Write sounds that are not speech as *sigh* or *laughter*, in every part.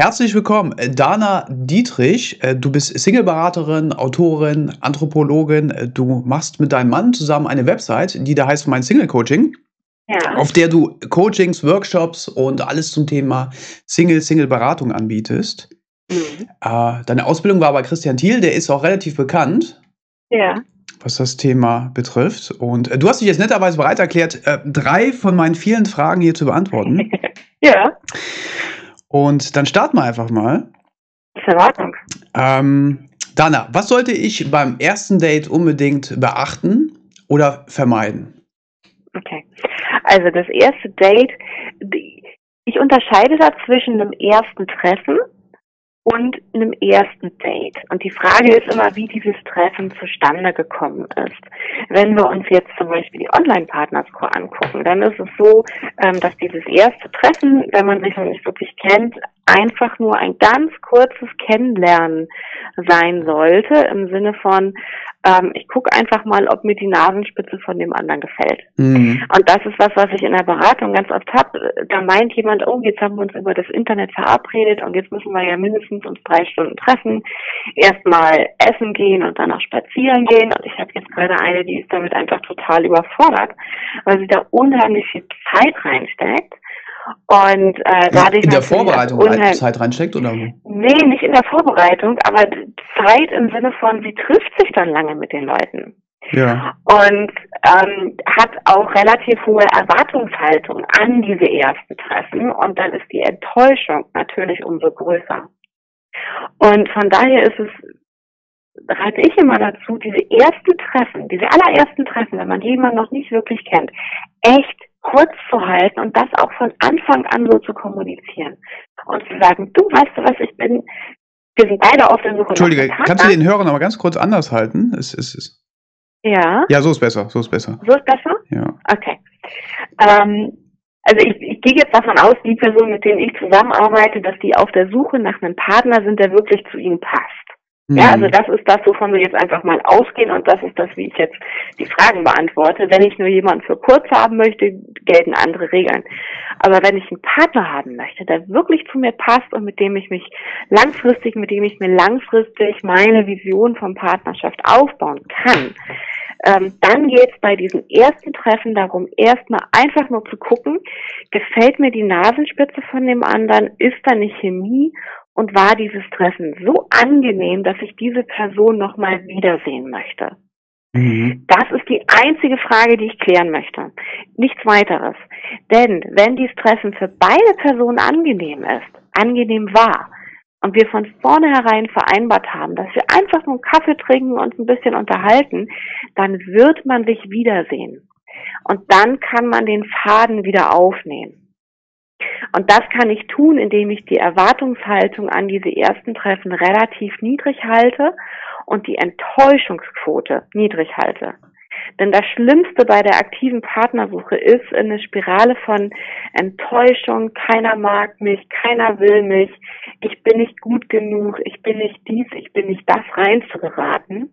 herzlich willkommen, äh, Dana Dietrich. Äh, du bist Singleberaterin, Autorin, Anthropologin. Äh, du machst mit deinem Mann zusammen eine Website, die da heißt Mein Single Coaching. Ja. Auf der du Coachings, Workshops und alles zum Thema Single, Single-Beratung anbietest. Mhm. deine Ausbildung war bei Christian Thiel, der ist auch relativ bekannt. Ja was das Thema betrifft. Und du hast dich jetzt netterweise bereit erklärt, drei von meinen vielen Fragen hier zu beantworten. *laughs* ja. Und dann starten wir einfach mal. Ist Erwartung. Ähm, Dana, was sollte ich beim ersten Date unbedingt beachten oder vermeiden? Okay. Also das erste Date, ich unterscheide da zwischen einem ersten Treffen und einem ersten Date. Und die Frage ist immer, wie dieses Treffen zustande gekommen ist. Wenn wir uns jetzt zum Beispiel die Online-Partnerscore angucken, dann ist es so, ähm, dass dieses erste Treffen, wenn man sich noch nicht wirklich kennt, einfach nur ein ganz kurzes Kennenlernen sein sollte, im Sinne von, ähm, ich gucke einfach mal, ob mir die Nasenspitze von dem anderen gefällt. Mhm. Und das ist was, was ich in der Beratung ganz oft habe. Da meint jemand, oh, jetzt haben wir uns über das Internet verabredet und jetzt müssen wir ja mindestens uns drei Stunden treffen, erstmal essen gehen und dann auch spazieren gehen. Und ich habe jetzt gerade eine, die ist damit einfach total überfordert, weil sie da unheimlich viel Zeit reinsteckt. Und äh, da in der Vorbereitung Zeit reinsteckt oder? Nee, nicht in der Vorbereitung, aber Zeit im Sinne von, sie trifft sich dann lange mit den Leuten. Ja. Und ähm, hat auch relativ hohe Erwartungshaltung an diese ersten Treffen und dann ist die Enttäuschung natürlich umso größer. Und von daher ist es, rate ich immer dazu, diese ersten Treffen, diese allerersten Treffen, wenn man jemanden noch nicht wirklich kennt, echt kurz zu halten und das auch von Anfang an so zu kommunizieren. Und zu sagen, du weißt du was, ich bin, wir sind beide auf der Suche. Entschuldige, kannst du den Hörern aber ganz kurz anders halten? Es, es, es. Ja. Ja, so ist besser, so ist besser. So ist besser? Ja. Okay. Ähm, also ich, ich gehe jetzt davon aus, die Person, mit denen ich zusammenarbeite, dass die auf der Suche nach einem Partner sind, der wirklich zu ihnen passt. Ja, also mhm. das ist das, wovon wir jetzt einfach mal ausgehen und das ist das, wie ich jetzt die Fragen beantworte. Wenn ich nur jemanden für kurz haben möchte, gelten andere Regeln. Aber wenn ich einen Partner haben möchte, der wirklich zu mir passt und mit dem ich mich langfristig, mit dem ich mir langfristig meine Vision von Partnerschaft aufbauen kann, ähm, dann geht es bei diesem ersten Treffen darum, erstmal einfach nur zu gucken, gefällt mir die Nasenspitze von dem anderen, ist da eine Chemie und war dieses Treffen so angenehm, dass ich diese Person nochmal wiedersehen möchte. Mhm. Das ist die einzige Frage, die ich klären möchte. Nichts weiteres. Denn wenn dieses Treffen für beide Personen angenehm ist, angenehm war, und wir von vornherein vereinbart haben, dass wir einfach nur einen Kaffee trinken und ein bisschen unterhalten, dann wird man sich wiedersehen. Und dann kann man den Faden wieder aufnehmen. Und das kann ich tun, indem ich die Erwartungshaltung an diese ersten Treffen relativ niedrig halte und die Enttäuschungsquote niedrig halte. Denn das Schlimmste bei der aktiven Partnersuche ist eine Spirale von Enttäuschung, keiner mag mich, keiner will mich, ich bin nicht gut genug, ich bin nicht dies, ich bin nicht das reinzugeraten.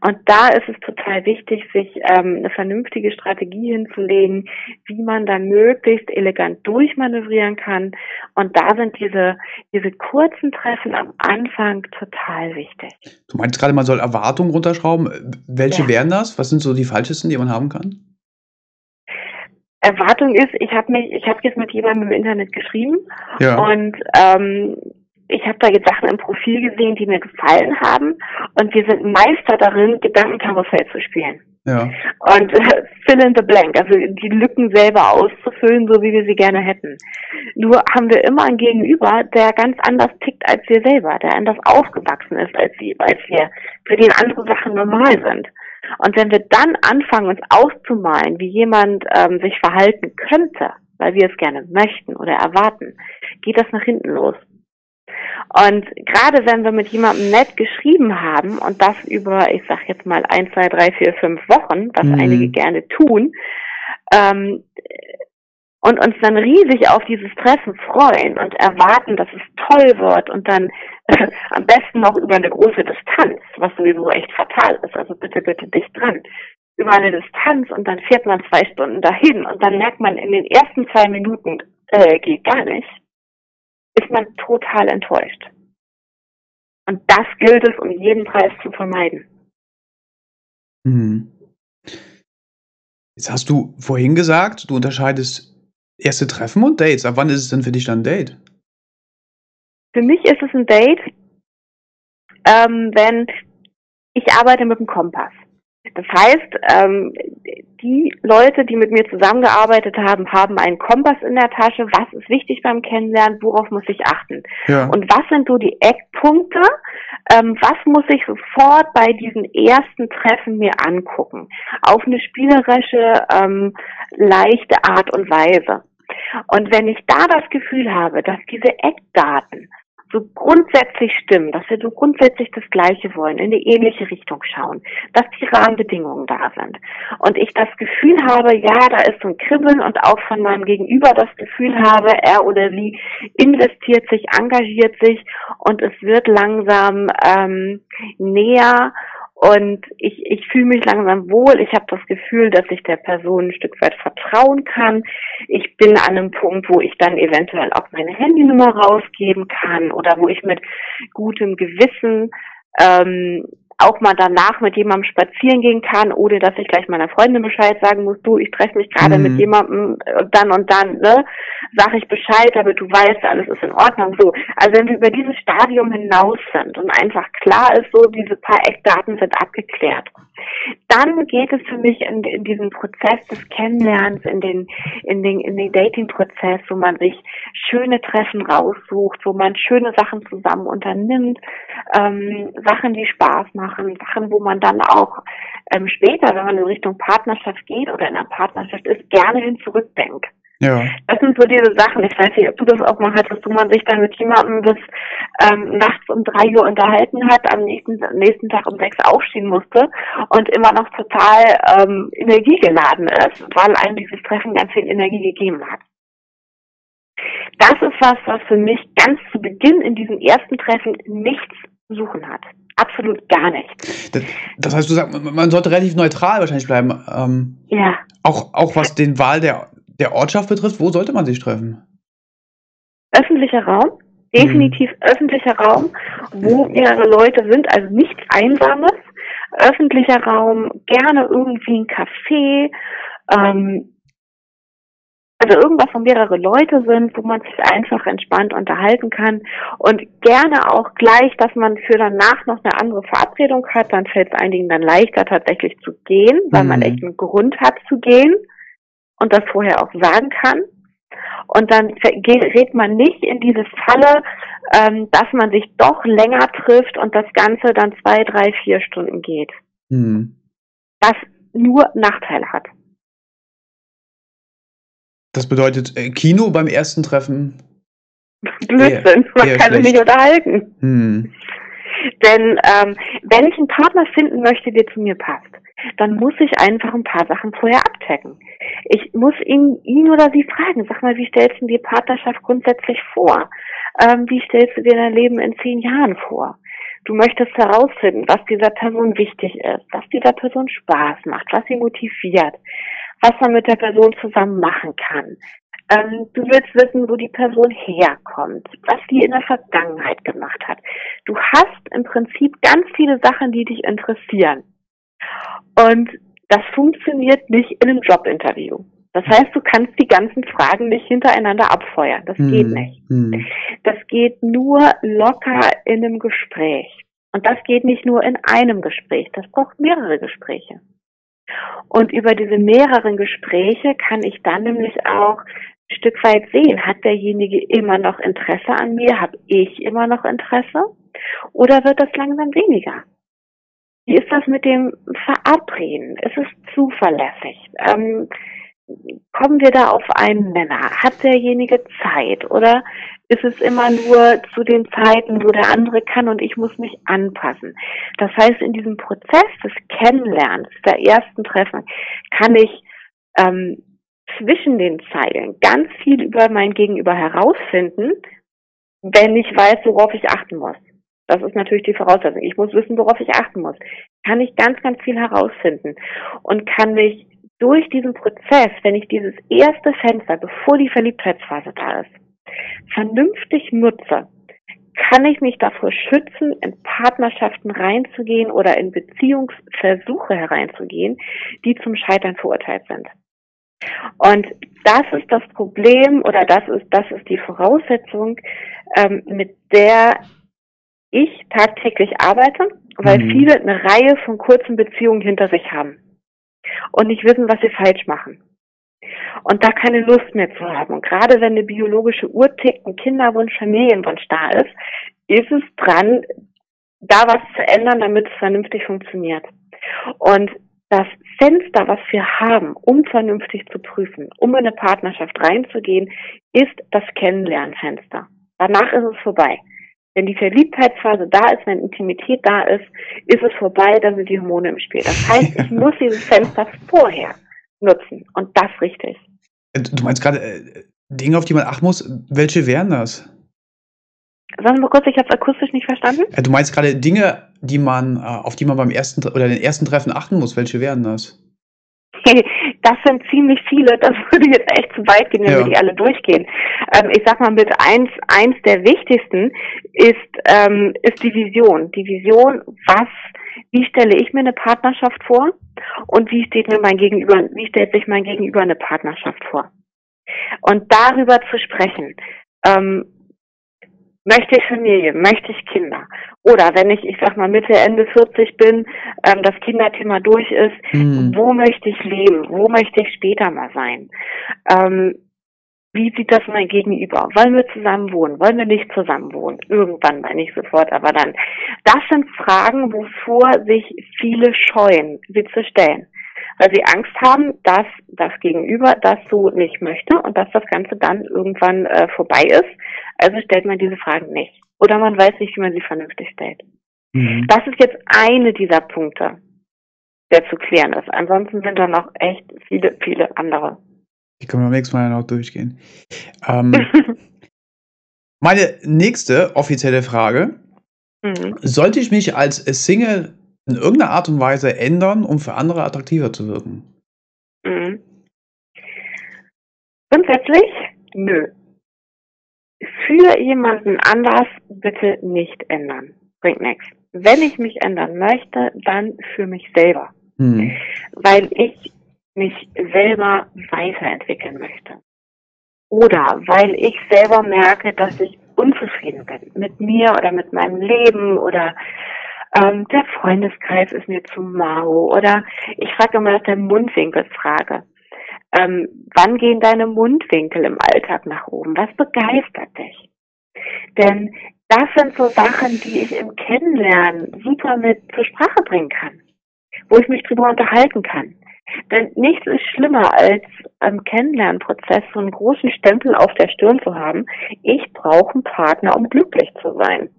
Und da ist es total wichtig, sich ähm, eine vernünftige Strategie hinzulegen, wie man da möglichst elegant durchmanövrieren kann. Und da sind diese, diese kurzen Treffen am Anfang total wichtig. Du meinst gerade, man soll Erwartungen runterschrauben. Welche ja. wären das? Was sind so die falschesten, die man haben kann? Erwartung ist, ich habe mich, ich habe jetzt mit jemandem im Internet geschrieben ja. und ähm, ich habe da jetzt Sachen im Profil gesehen, die mir gefallen haben und wir sind Meister darin, Gedankenkarussell zu spielen. Ja. Und äh, fill in the blank, also die Lücken selber auszufüllen, so wie wir sie gerne hätten. Nur haben wir immer einen Gegenüber, der ganz anders tickt als wir selber, der anders aufgewachsen ist als wir, als wir, für den andere Sachen normal sind. Und wenn wir dann anfangen, uns auszumalen, wie jemand ähm, sich verhalten könnte, weil wir es gerne möchten oder erwarten, geht das nach hinten los. Und gerade wenn wir mit jemandem nett geschrieben haben und das über, ich sag jetzt mal, ein, zwei, drei, vier, fünf Wochen, was mhm. einige gerne tun, ähm, und uns dann riesig auf dieses Treffen freuen und erwarten, dass es toll wird und dann äh, *laughs* am besten noch über eine große Distanz, was sowieso echt fatal ist, also bitte, bitte dicht dran, über eine Distanz und dann fährt man zwei Stunden dahin und dann merkt man in den ersten zwei Minuten, äh, geht gar nicht. ist man total enttäuscht. Und das gilt es um jeden Preis zu vermeiden. Mhm. Jetzt hast du vorhin gesagt, du unterscheidest erste Treffen und Dates. Ab wann ist es denn für dich dann ein Date? Für mich ist es ein Date, ähm, wenn ich arbeite mit dem Kompass. Das heißt, ähm, die Leute, die mit mir zusammengearbeitet haben, haben einen Kompass in der Tasche. Was ist wichtig beim Kennenlernen? Worauf muss ich achten? Ja. Und was sind so die Eckpunkte? Ähm, was muss ich sofort bei diesen ersten Treffen mir angucken? Auf eine spielerische, ähm, leichte Art und Weise. Und wenn ich da das Gefühl habe, dass diese Eckdaten so grundsätzlich stimmen, dass wir so grundsätzlich das Gleiche wollen, in die ähnliche Richtung schauen, dass die Rahmenbedingungen da sind. Und ich das Gefühl habe, ja, da ist so ein Kribbeln und auch von meinem Gegenüber das Gefühl habe, er oder sie investiert sich, engagiert sich und es wird langsam ähm, näher und ich, ich fühle mich langsam wohl. Ich habe das Gefühl, dass ich der Person ein Stück weit vertrauen kann. Ich bin an einem Punkt, wo ich dann eventuell auch meine Handynummer rausgeben kann oder wo ich mit gutem Gewissen ähm, auch mal danach mit jemandem spazieren gehen kann, ohne dass ich gleich meiner Freundin Bescheid sagen muss, du, ich treffe mich gerade mhm. mit jemandem äh, dann und dann, ne, sag ich Bescheid, damit du weißt, alles ist in Ordnung, so. Also wenn wir über dieses Stadium hinaus sind und einfach klar ist, so, diese paar Eckdaten sind abgeklärt, dann geht es für mich in, in diesen Prozess des Kennenlernens, in den, in den, in den Dating-Prozess, wo man sich schöne Treffen raussucht, wo man schöne Sachen zusammen unternimmt, ähm, Sachen, die Spaß machen, machen, Sachen, wo man dann auch ähm, später, wenn man in Richtung Partnerschaft geht oder in einer Partnerschaft ist, gerne hin zurückdenkt. Ja. Das sind so diese Sachen. Ich weiß nicht, ob du das auch mal hattest, wo man sich dann mit jemandem bis ähm, nachts um drei Uhr unterhalten hat, am nächsten, nächsten Tag um sechs aufstehen musste und immer noch total ähm, energiegeladen ist, weil einem dieses Treffen ganz viel Energie gegeben hat. Das ist was, was für mich ganz zu Beginn in diesem ersten Treffen nichts zu suchen hat. Absolut gar nicht. Das, das, heißt, du sagst, man sollte relativ neutral wahrscheinlich bleiben. Ähm, ja. Auch, auch was den Wahl der, der Ortschaft betrifft, wo sollte man sich treffen? Öffentlicher Raum, definitiv hm. öffentlicher Raum, wo mehrere Leute sind, also nichts Einsames. Öffentlicher Raum, gerne irgendwie ein Café, ähm, also irgendwas, wo mehrere Leute sind, wo man sich einfach entspannt unterhalten kann und gerne auch gleich, dass man für danach noch eine andere Verabredung hat, dann fällt es einigen dann leichter tatsächlich zu gehen, weil mhm. man echt einen Grund hat zu gehen und das vorher auch sagen kann. Und dann gerät man nicht in diese Falle, ähm, dass man sich doch länger trifft und das Ganze dann zwei, drei, vier Stunden geht. Mhm. Was nur Nachteile hat. Das bedeutet äh, Kino beim ersten Treffen? Blödsinn, man kann sich nicht unterhalten. Hm. Denn ähm, wenn ich einen Partner finden möchte, der zu mir passt, dann muss ich einfach ein paar Sachen vorher abchecken. Ich muss ihn, ihn oder sie fragen, sag mal, wie stellst du dir Partnerschaft grundsätzlich vor? Ähm, wie stellst du dir dein Leben in zehn Jahren vor? Du möchtest herausfinden, was dieser Person wichtig ist, was dieser Person Spaß macht, was sie motiviert, was man mit der Person zusammen machen kann. Ähm, du willst wissen, wo die Person herkommt, was die in der Vergangenheit gemacht hat. Du hast im Prinzip ganz viele Sachen, die dich interessieren. Und das funktioniert nicht in einem Jobinterview. Das heißt, du kannst die ganzen Fragen nicht hintereinander abfeuern. Das hm. geht nicht. Hm. Das geht nur locker in einem Gespräch. Und das geht nicht nur in einem Gespräch. Das braucht mehrere Gespräche. Und über diese mehreren Gespräche kann ich dann nämlich auch ein Stück weit sehen, hat derjenige immer noch Interesse an mir, habe ich immer noch Interesse oder wird das langsam weniger? Wie ist das mit dem Verabreden? Ist es zuverlässig? Ähm, kommen wir da auf einen Nenner? Hat derjenige Zeit oder ist es immer nur zu den Zeiten, wo der andere kann und ich muss mich anpassen? Das heißt, in diesem Prozess des Kennenlernens, der ersten Treffen, kann ich ähm, zwischen den Zeilen ganz viel über mein Gegenüber herausfinden, wenn ich weiß, worauf ich achten muss. Das ist natürlich die Voraussetzung. Ich muss wissen, worauf ich achten muss. Kann ich ganz, ganz viel herausfinden und kann mich durch diesen Prozess, wenn ich dieses erste Fenster, bevor die Verliebtheitsphase da ist, vernünftig nutze, kann ich mich davor schützen, in Partnerschaften reinzugehen oder in Beziehungsversuche hereinzugehen, die zum Scheitern verurteilt sind. Und das ist das Problem oder das ist, das ist die Voraussetzung, ähm, mit der ich tagtäglich arbeite, weil mhm. viele eine Reihe von kurzen Beziehungen hinter sich haben und nicht wissen, was sie falsch machen. Und da keine Lust mehr zu haben. Und gerade wenn eine biologische Uhr tickt, ein Kinderwunsch, Familienwunsch da ist, ist es dran, da was zu ändern, damit es vernünftig funktioniert. Und das Fenster, was wir haben, um vernünftig zu prüfen, um in eine Partnerschaft reinzugehen, ist das Kennenlernfenster. Danach ist es vorbei. Wenn die Verliebtheitsphase da ist, wenn Intimität da ist, ist es vorbei, dann sind die Hormone im Spiel. Das heißt, ich muss dieses Fenster vorher nutzen und das richtig. Äh, du meinst gerade äh, Dinge, auf die man achten muss. Welche wären das? Sagen wir mal kurz, ich habe es akustisch nicht verstanden. Äh, du meinst gerade Dinge, die man, äh, auf die man beim ersten oder den ersten Treffen achten muss. Welche wären das? *laughs* Das sind ziemlich viele. Das *laughs* würde jetzt echt zu weit gehen, wenn ja. wir die alle durchgehen. Ähm, ich sag mal, mit eins, eins der wichtigsten ist, ähm, ist die Vision. Die Vision, was, wie stelle ich mir eine Partnerschaft vor? Und wie steht mir mein Gegenüber, wie stellt sich mein Gegenüber eine Partnerschaft vor? Und darüber zu sprechen. Ähm, möchte ich Familie, möchte ich Kinder. Oder wenn ich, ich sag mal, Mitte, Ende 40 bin, ähm, das Kinderthema durch ist, mhm. wo möchte ich leben? Wo möchte ich später mal sein? Ähm, wie sieht das mein Gegenüber? Wollen wir zusammen wohnen? Wollen wir nicht zusammen wohnen? Irgendwann mal, nicht sofort, aber dann. Das sind Fragen, wovor sich viele scheuen, sie zu stellen weil sie Angst haben, dass das Gegenüber das so nicht möchte und dass das Ganze dann irgendwann äh, vorbei ist. Also stellt man diese Fragen nicht. Oder man weiß nicht, wie man sie vernünftig stellt. Mhm. Das ist jetzt eine dieser Punkte, der zu klären ist. Ansonsten sind da noch echt viele, viele andere. Die können wir beim nächsten Mal noch durchgehen. Ähm, *laughs* meine nächste offizielle Frage. Mhm. Sollte ich mich als Single in irgendeiner Art und Weise ändern, um für andere attraktiver zu wirken? Mhm. Grundsätzlich, nö. Für jemanden anders bitte nicht ändern. Bringt nichts. Wenn ich mich ändern möchte, dann für mich selber. Mhm. Weil ich mich selber weiterentwickeln möchte. Oder weil ich selber merke, dass ich unzufrieden bin mit mir oder mit meinem Leben oder ähm, der Freundeskreis ist mir zu mau oder ich frage immer nach der Mundwinkelfrage. Ähm, wann gehen deine Mundwinkel im Alltag nach oben? Was begeistert dich? Denn das sind so Sachen, die ich im Kennenlernen super mit zur Sprache bringen kann, wo ich mich drüber unterhalten kann. Denn nichts ist schlimmer als am Kennenlernprozess so einen großen Stempel auf der Stirn zu haben. Ich brauche einen Partner, um glücklich zu sein.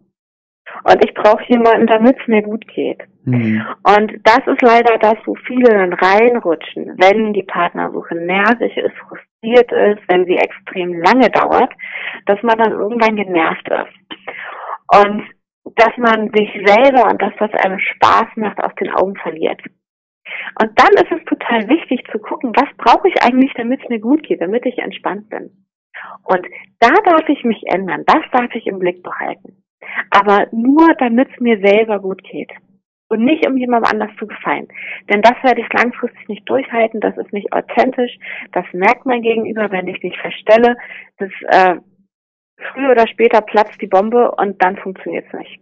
Und ich brauche jemanden, damit es mir gut geht. Mhm. Und das ist leider das, wo viele dann reinrutschen, wenn die Partnersuche nervig ist, frustriert ist, wenn sie extrem lange dauert, dass man dann irgendwann genervt ist. Und dass man sich selber und das, was einem Spaß macht, aus den Augen verliert. Und dann ist es total wichtig zu gucken, was brauche ich eigentlich, damit es mir gut geht, damit ich entspannt bin. Und da darf ich mich ändern, das darf ich im Blick behalten aber nur damit es mir selber gut geht und nicht um jemandem anders zu gefallen. Denn das werde ich langfristig nicht durchhalten, das ist nicht authentisch, das merkt mein Gegenüber, wenn ich mich verstelle, das äh, früher oder später platzt die Bombe und dann funktioniert es nicht.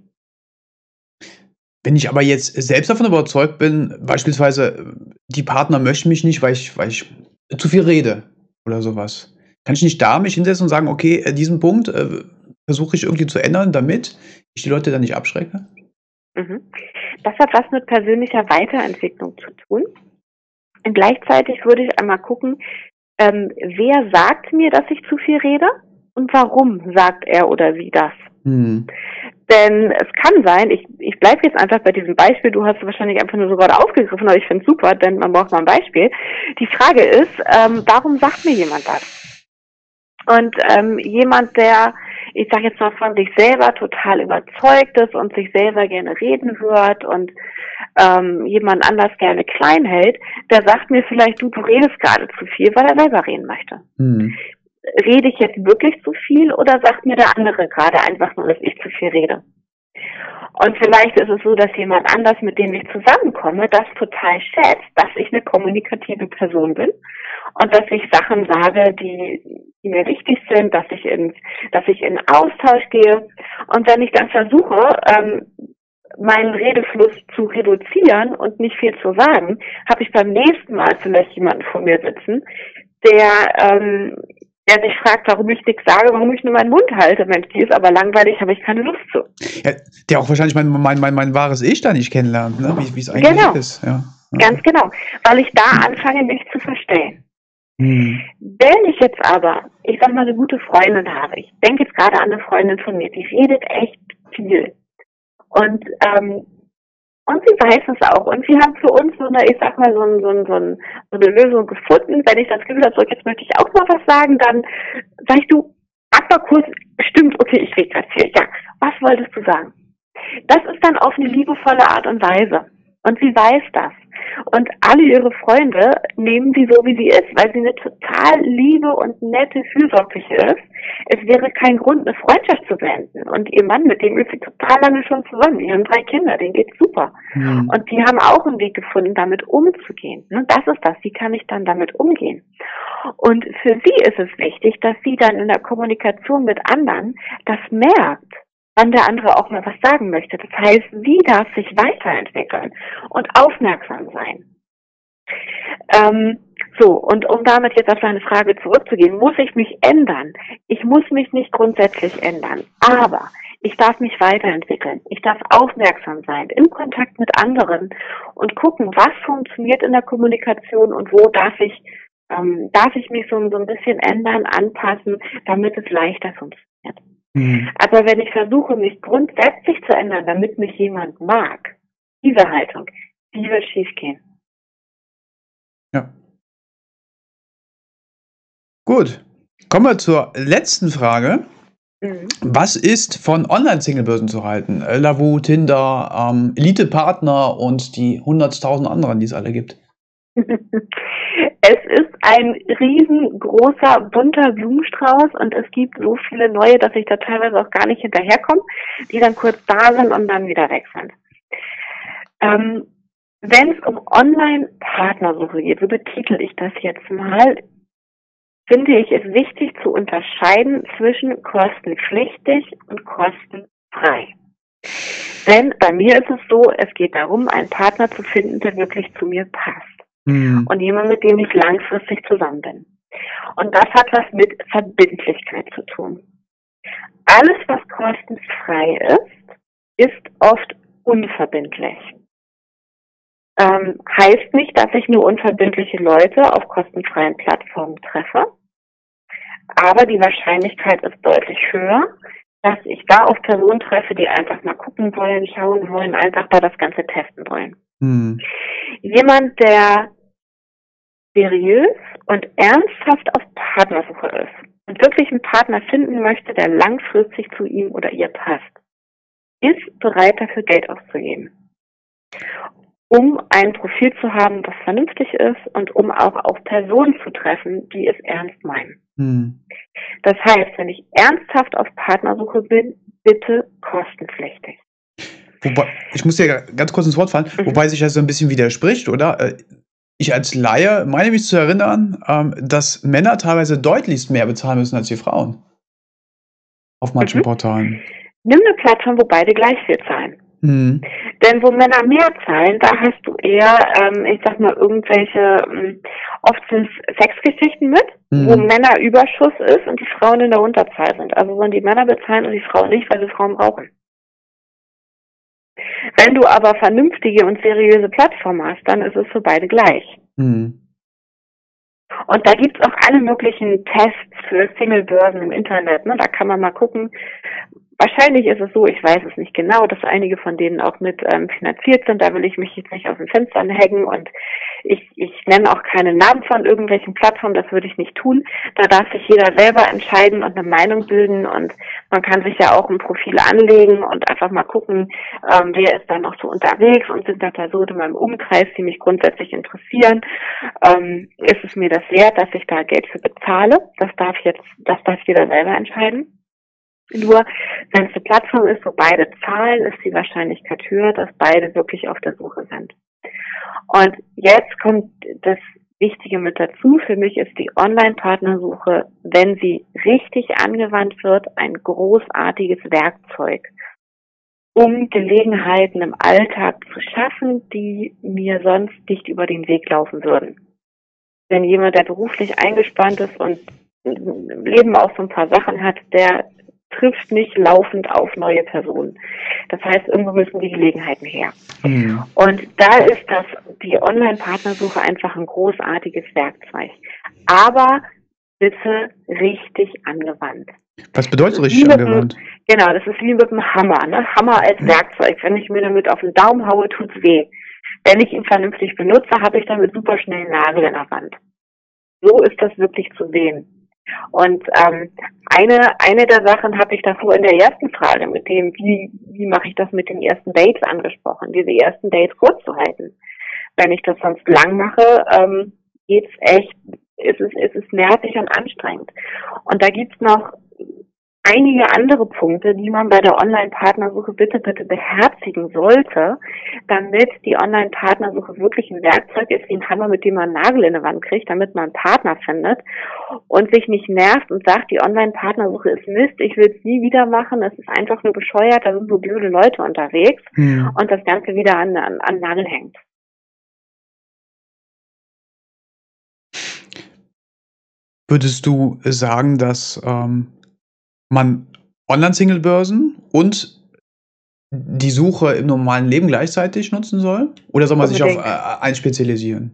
Wenn ich aber jetzt selbst davon überzeugt bin, beispielsweise die Partner möchten mich nicht, weil ich, weil ich zu viel rede oder sowas, kann ich nicht da mich hinsetzen und sagen, okay, äh, diesen Punkt äh, versuche ich irgendwie zu ändern, damit ich die Leute dann nicht abschrecke? Mhm. Das hat was mit persönlicher Weiterentwicklung zu tun. Und gleichzeitig würde ich einmal gucken, ähm, wer sagt mir, dass ich zu viel rede und warum sagt er oder sie das? Hm. Denn es kann sein, ich, ich bleibe jetzt einfach bei diesem Beispiel, du hast es wahrscheinlich einfach nur so gerade aufgegriffen, aber ich finde es super, denn man braucht mal ein Beispiel. Die Frage ist, ähm, warum sagt mir jemand das? Und ähm, jemand, der ich sage jetzt mal von sich selber total überzeugt ist und sich selber gerne reden hört und ähm, jemand anders gerne klein hält, der sagt mir vielleicht, du, du redest gerade zu viel, weil er selber reden möchte. Mhm. Rede ich jetzt wirklich zu viel oder sagt mir der andere gerade einfach nur, dass ich zu viel rede? Und vielleicht ist es so, dass jemand anders, mit dem ich zusammenkomme, das total schätzt, dass ich eine kommunikative Person bin und dass ich Sachen sage, die, die mir wichtig sind, dass ich in, dass ich in Austausch gehe. Und wenn ich dann versuche, ähm, meinen Redefluss zu reduzieren und nicht viel zu sagen, habe ich beim nächsten Mal vielleicht jemanden vor mir sitzen, der ähm, der sich fragt, warum ich nichts sage, warum ich nur meinen Mund halte. Mensch, die ist aber langweilig, habe ich keine Lust zu. Ja, der auch wahrscheinlich mein, mein, mein, mein wahres Ich da nicht kennenlernt, ne? wie es eigentlich genau. ist. Ja. Ja. Ganz genau, weil ich da anfange, mich zu verstehen. Hm. Wenn ich jetzt aber, ich sag mal, eine gute Freundin habe, ich denke jetzt gerade an eine Freundin von mir, die redet echt viel. Und ähm, und sie weiß es auch. Und wir haben für uns so eine, ich sag mal, so, ein, so, ein, so, ein, so eine Lösung gefunden. Wenn ich das Gefühl habe, so, jetzt möchte ich auch mal was sagen, dann sagst du, Aquakurs, stimmt, okay, ich rede gerade viel. Ja, was wolltest du sagen? Das ist dann auf eine liebevolle Art und Weise. Und sie weiß das. Und alle ihre Freunde nehmen sie so, wie sie ist, weil sie eine total liebe und nette, fürsorgliche ist. Es wäre kein Grund, eine Freundschaft zu beenden. Und ihr Mann, mit dem ist sie total lange schon zusammen. Die haben drei Kinder, denen geht's super. Mhm. Und die haben auch einen Weg gefunden, damit umzugehen. Und das ist das. Wie kann ich dann damit umgehen? Und für sie ist es wichtig, dass sie dann in der Kommunikation mit anderen das merkt wann der andere auch mal was sagen möchte. Das heißt, sie darf sich weiterentwickeln und aufmerksam sein. Ähm, so, und um damit jetzt auf deine Frage zurückzugehen, muss ich mich ändern? Ich muss mich nicht grundsätzlich ändern, aber ich darf mich weiterentwickeln. Ich darf aufmerksam sein, in Kontakt mit anderen und gucken, was funktioniert in der Kommunikation und wo darf ich, ähm, darf ich mich so, so ein bisschen ändern, anpassen, damit es leichter funktioniert. Mhm. Aber wenn ich versuche, mich grundsätzlich zu ändern, damit mich jemand mag, diese Haltung, die wird schiefgehen. Ja. Gut. Kommen wir zur letzten Frage. Mhm. Was ist von Online-Singlebörsen zu halten? Lavu, Tinder, ähm, Elite-Partner und die 100.000 anderen, die es alle gibt. *laughs* Es ist ein riesengroßer, bunter Blumenstrauß und es gibt so viele neue, dass ich da teilweise auch gar nicht hinterherkomme, die dann kurz da sind und dann wieder weg sind. Ähm, Wenn es um Online-Partnersuche geht, so betitel ich das jetzt mal, finde ich es wichtig zu unterscheiden zwischen kostenpflichtig und kostenfrei. Denn bei mir ist es so, es geht darum, einen Partner zu finden, der wirklich zu mir passt mhm. und jemand, mit dem ich langfristig zusammen bin. Und das hat was mit Verbindlichkeit zu tun. Alles, was kostenfrei ist, ist oft unverbindlich. Ähm, heißt nicht, dass ich nur unverbindliche Leute auf kostenfreien Plattformen treffe, aber die Wahrscheinlichkeit ist deutlich höher, dass ich da auf Personen treffe, die einfach mal gucken wollen, schauen wollen, einfach da das Ganze testen wollen. Hm. Jemand, der seriös und ernsthaft auf Partnersuche ist und wirklich einen Partner finden möchte, der langfristig zu ihm oder ihr passt, ist bereit dafür Geld auszugeben. Um ein Profil zu haben, das vernünftig ist und um auch auf Personen zu treffen, die es ernst meinen. Hm. Das heißt, wenn ich ernsthaft auf Partnersuche bin, bitte kostenpflichtig. Wobei, ich muss dir ganz kurz ins Wort fallen, mhm. wobei sich das so ein bisschen widerspricht, oder? Äh, ich als Laie meine mich zu erinnern, ähm, dass Männer teilweise deutlichst mehr bezahlen müssen als die Frauen. Auf manchen mhm. Portalen. Nimm eine Plattform, wo beide gleich viel zahlen. Mhm. Denn wo Männer mehr zahlen, da hast du eher, ähm, ich sag mal, irgendwelche, ähm, oft sind Sexgeschichten mit, mhm. wo Männer Überschuss ist und die Frauen in der Unterzahl sind. Also sollen die Männer bezahlen und die Frauen nicht, weil sie Frauen brauchen. Wenn du aber vernünftige und seriöse Plattformen hast, dann ist es für beide gleich. Mhm. Und da gibt's auch alle möglichen Tests für Single-Börsen im Internet. Ne? Da kann man mal gucken, Wahrscheinlich ist es so, ich weiß es nicht genau, dass einige von denen auch mit ähm, finanziert sind. Da will ich mich jetzt nicht aus dem Fenster hängen und ich, ich nenne auch keine Namen von irgendwelchen Plattformen, das würde ich nicht tun. Da darf sich jeder selber entscheiden und eine Meinung bilden und man kann sich ja auch ein Profil anlegen und einfach mal gucken, ähm, wer ist da noch so unterwegs und sind da Personen in meinem Umkreis, die mich grundsätzlich interessieren. ähm, ist es mir das wert, dass ich da Geld für bezahle. Das darf jetzt, das darf jeder selber entscheiden. Nur, wenn es eine Plattform ist, wo beide zahlen, ist die Wahrscheinlichkeit höher, dass beide wirklich auf der Suche sind. Und jetzt kommt das Wichtige mit dazu. Für mich ist die Online-Partnersuche, wenn sie richtig angewandt wird, ein großartiges Werkzeug, um Gelegenheiten im Alltag zu schaffen, die mir sonst nicht über den Weg laufen würden. Wenn jemand, der beruflich eingespannt ist und im Leben auch so ein paar Sachen hat, der trifft nicht laufend auf neue Personen. Das heißt, irgendwo müssen die Gelegenheiten her. Mhm. Und da ist das, die Online-Partnersuche einfach ein großartiges Werkzeug. Aber bitte richtig angewandt. Was bedeutet richtig angewandt? genau, das ist wie mit dem Hammer. Ne? Hammer als mhm. Werkzeug. Wenn ich mir damit auf den Daumen haue, tut's weh. Wenn ich ihn vernünftig benutze, habe ich damit super schnell einen Nagel in der Wand. So ist das wirklich zu sehen. Und ähm, eine, eine der Sachen habe ich davor in der ersten Frage mit dem, wie, wie mache ich das mit den ersten Dates angesprochen, diese ersten Dates kurz zu halten. Wenn ich das sonst lang mache, ähm, geht's echt, ist es, ist es nervig und anstrengend. Und da gibt's noch einige andere Punkte, die man bei der Online-Partnersuche bitte, bitte beherzigen sollte, damit die Online-Partnersuche wirklich ein Werkzeug ist, wie ein Hammer, mit dem man einen Nagel in die Wand kriegt, damit man einen Partner findet und sich nicht nervt und sagt, die Online-Partnersuche ist Mist, ich will es nie wieder machen, es ist einfach nur bescheuert, da sind so blöde Leute unterwegs ja. und das Ganze wieder an, an, an Nagel hängt. Würdest du sagen, dass ähm, man Online-Single-Börsen und die Suche im normalen Leben gleichzeitig nutzen soll? Oder soll man unbedingt. sich auf äh, eins spezialisieren?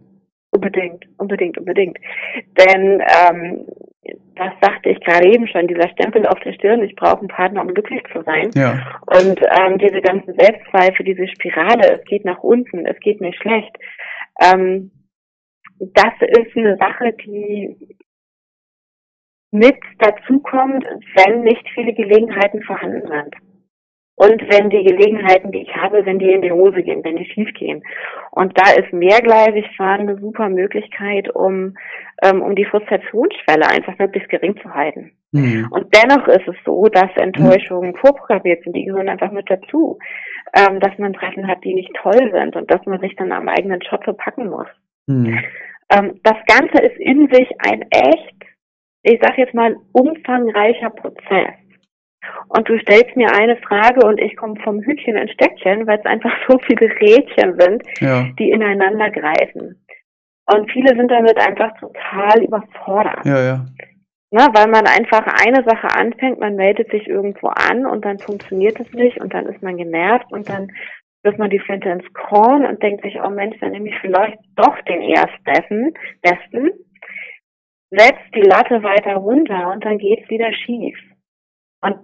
Unbedingt, unbedingt, unbedingt. Denn ähm, das sagte ich gerade eben schon, dieser Stempel auf der Stirn, ich brauche einen Partner, um glücklich zu sein. Ja. Und ähm, diese ganzen Selbstzweifel, diese Spirale, es geht nach unten, es geht mir schlecht. Ähm, das ist eine Sache, die mit dazukommt, wenn nicht viele Gelegenheiten vorhanden sind. Und wenn die Gelegenheiten, die ich habe, wenn die in die Hose gehen, wenn die schief gehen. Und da ist mehrgleisig fahren eine super Möglichkeit, um, ähm, um die Frustrationsschwelle einfach möglichst gering zu halten. Mhm. Und dennoch ist es so, dass Enttäuschungen mhm. vorprogrammiert sind, die gehören einfach mit dazu. Ähm, dass man Treffen hat, die nicht toll sind und dass man sich dann am eigenen Schott verpacken muss. Mhm. Ähm, das Ganze ist in sich ein echt ich sage jetzt mal, umfangreicher Prozess. Und du stellst mir eine Frage und ich komme vom Hütchen ins Stöckchen, weil es einfach *laughs* so viele Rädchen sind, ja. die ineinander greifen. Und viele sind damit einfach total überfordert. Ja, ja. Na, weil man einfach eine Sache anfängt, man meldet sich irgendwo an und dann funktioniert es nicht und dann ist man genervt und dann wirft man die Flinte ins Korn und denkt sich, oh Mensch, dann nehme ich vielleicht doch den ersten, besten setzt die Latte weiter runter und dann geht's wieder schief. Und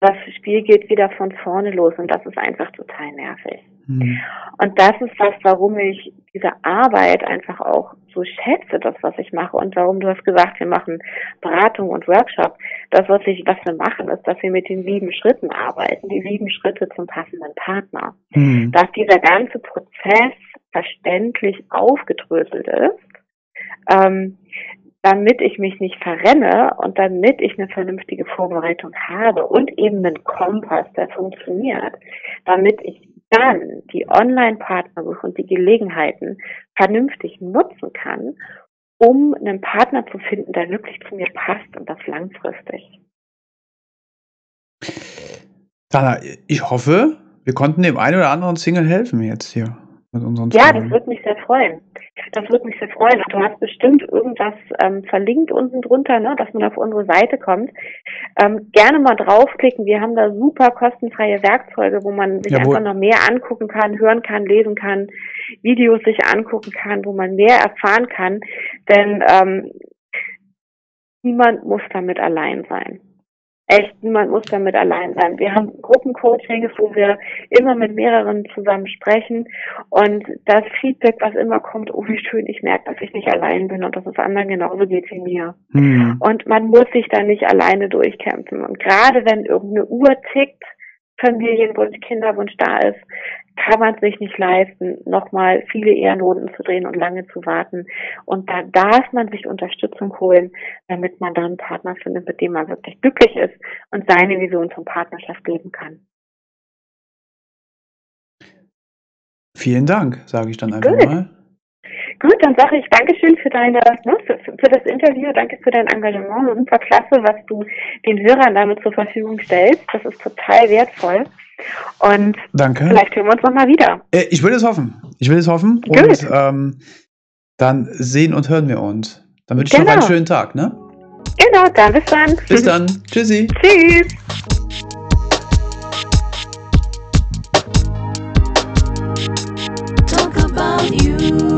das Spiel geht wieder von vorne los und das ist einfach total nervig. Mhm. Und das ist das, warum ich diese Arbeit einfach auch so schätze, das, was ich mache und warum du hast gesagt, wir machen Beratung und Workshop. Das, was ich, was wir machen, ist, dass wir mit den sieben Schritten arbeiten, die sieben Schritte zum passenden Partner. Mhm. Dass dieser ganze Prozess verständlich aufgedröselt ist, ähm, damit ich mich nicht verrenne und damit ich eine vernünftige Vorbereitung habe und eben einen Kompass, der funktioniert, damit ich dann die Online-Partnersuche und die Gelegenheiten vernünftig nutzen kann, um einen Partner zu finden, der wirklich zu mir passt und das langfristig. Dana, ich hoffe, wir konnten dem einen oder anderen Single helfen jetzt hier mit unseren Ja, das würde mich sehr freuen. Das würde mich sehr freuen. Du hast bestimmt irgendwas ähm, verlinkt unten drunter, ne, dass man auf unsere Seite kommt. Ähm, gerne mal draufklicken. Wir haben da super kostenfreie Werkzeuge, wo man sich Jawohl. einfach noch mehr angucken kann, hören kann, lesen kann, Videos sich angucken kann, wo man mehr erfahren kann. Denn ähm, niemand muss damit allein sein echt, niemand muss damit allein sein. Wir haben Gruppencoachings, wo wir immer mit mehreren zusammen sprechen und das Feedback, was immer kommt, oh wie schön, ich merke, dass ich nicht allein bin und dass es anderen genauso geht wie mir. Mhm. Und man muss sich da nicht alleine durchkämpfen. Und gerade wenn irgendeine Uhr tickt, Familienwunsch, Kinderwunsch da ist, kann man sich nicht leisten, nochmal viele Ehrenrunden zu drehen und lange zu warten. Und da darf man sich Unterstützung holen, damit man dann einen Partner findet, mit dem man wirklich glücklich ist und seine Vision zum Partnerschaft leben kann. Vielen Dank, sage ich dann einfach Gut. mal. Gut, dann sage ich Dankeschön für deine, ne, für, für, das Interview, danke für dein Engagement. Super klasse, was du den Hörern damit zur Verfügung stellst. Das ist total wertvoll. Und Danke. vielleicht hören wir uns nochmal wieder. Äh, ich will es hoffen. Ich will es hoffen. Good. Und ähm, dann sehen und hören wir uns. Dann wünsche ich genau. noch einen genau. schönen Tag, ne? Genau, dann bis dann. Bis dann. Tschüssi. Tschüss. you